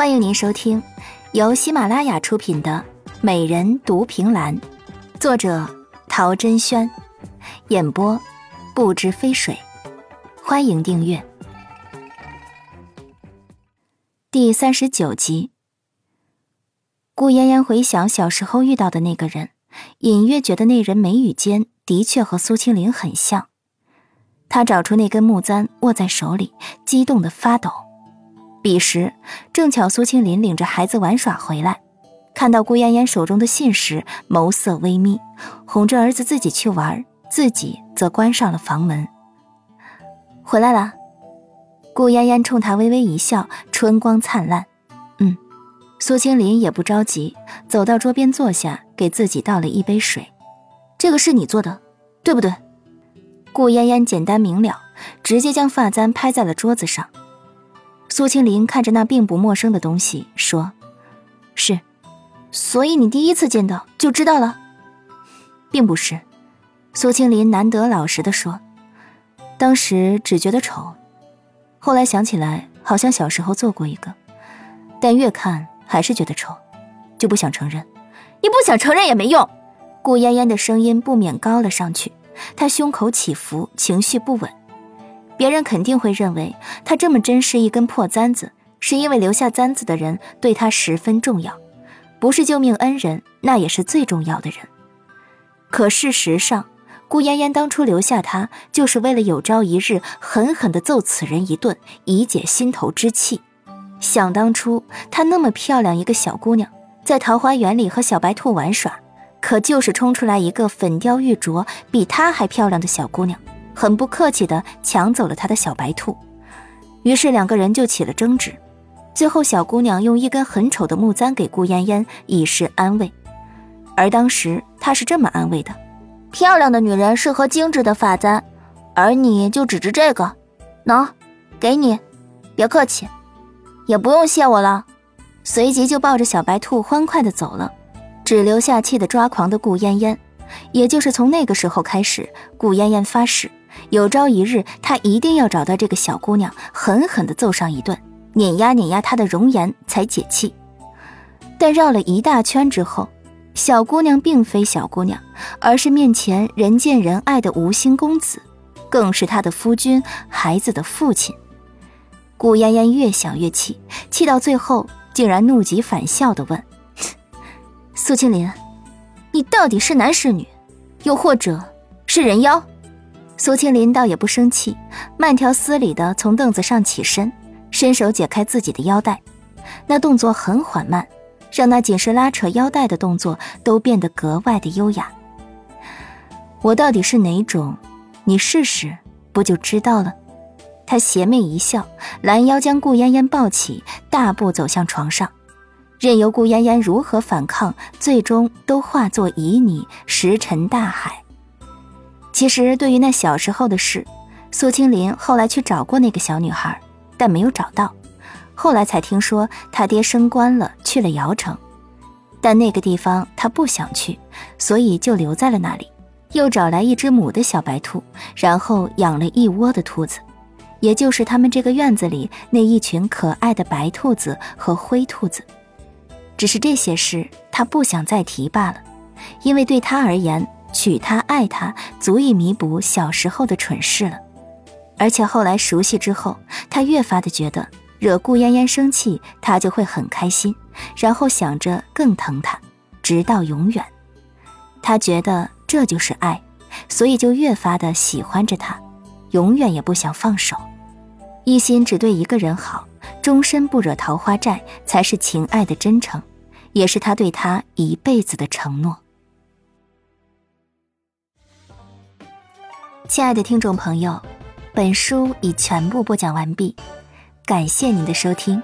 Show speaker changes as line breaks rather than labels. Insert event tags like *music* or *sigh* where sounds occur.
欢迎您收听由喜马拉雅出品的《美人独凭栏》，作者陶珍轩，演播不知飞水。欢迎订阅。第三十九集，顾嫣嫣回想小时候遇到的那个人，隐约觉得那人眉宇间的确和苏青林很像。他找出那根木簪，握在手里，激动的发抖。彼时正巧苏青林领着孩子玩耍回来，看到顾嫣嫣手中的信时，眸色微眯，哄着儿子自己去玩，自己则关上了房门。回来了，顾嫣嫣冲他微微一笑，春光灿烂。嗯，苏青林也不着急，走到桌边坐下，给自己倒了一杯水。这个是你做的，对不对？顾嫣嫣简单明了，直接将发簪拍在了桌子上。苏青林看着那并不陌生的东西，说：“是，所以你第一次见到就知道了，并不是。”苏青林难得老实的说：“当时只觉得丑，后来想起来好像小时候做过一个，但越看还是觉得丑，就不想承认。你不想承认也没用。”顾嫣嫣的声音不免高了上去，她胸口起伏，情绪不稳。别人肯定会认为他这么珍视一根破簪子，是因为留下簪子的人对他十分重要，不是救命恩人，那也是最重要的人。可事实上，顾嫣嫣当初留下他，就是为了有朝一日狠狠地揍此人一顿，以解心头之气。想当初，她那么漂亮一个小姑娘，在桃花源里和小白兔玩耍，可就是冲出来一个粉雕玉琢、比她还漂亮的小姑娘。很不客气的抢走了他的小白兔，于是两个人就起了争执。最后，小姑娘用一根很丑的木簪给顾嫣嫣以示安慰，而当时她是这么安慰的：“漂亮的女人适合精致的发簪，而你就只值这个。喏，给你，别客气，也不用谢我了。”随即就抱着小白兔欢快的走了，只留下气得抓狂的顾嫣嫣。也就是从那个时候开始，顾嫣嫣发誓。有朝一日，他一定要找到这个小姑娘，狠狠地揍上一顿，碾压碾压她的容颜，才解气。但绕了一大圈之后，小姑娘并非小姑娘，而是面前人见人爱的吴兴公子，更是他的夫君，孩子的父亲。顾嫣嫣越想越气，气到最后，竟然怒极反笑地问：“ *laughs* 苏青林，你到底是男是女，又或者是人妖？”苏青林倒也不生气，慢条斯理的从凳子上起身，伸手解开自己的腰带，那动作很缓慢，让那仅是拉扯腰带的动作都变得格外的优雅。我到底是哪种？你试试，不就知道了？他邪魅一笑，拦腰将顾嫣嫣抱起，大步走向床上，任由顾嫣嫣如何反抗，最终都化作旖旎，石沉大海。其实，对于那小时候的事，苏青林后来去找过那个小女孩，但没有找到。后来才听说他爹升官了，去了姚城，但那个地方他不想去，所以就留在了那里。又找来一只母的小白兔，然后养了一窝的兔子，也就是他们这个院子里那一群可爱的白兔子和灰兔子。只是这些事他不想再提罢了，因为对他而言。娶她爱她，足以弥补小时候的蠢事了。而且后来熟悉之后，他越发的觉得惹顾嫣嫣生气，他就会很开心，然后想着更疼她，直到永远。他觉得这就是爱，所以就越发的喜欢着她，永远也不想放手，一心只对一个人好，终身不惹桃花债，才是情爱的真诚，也是他对她一辈子的承诺。亲爱的听众朋友，本书已全部播讲完毕，感谢您的收听。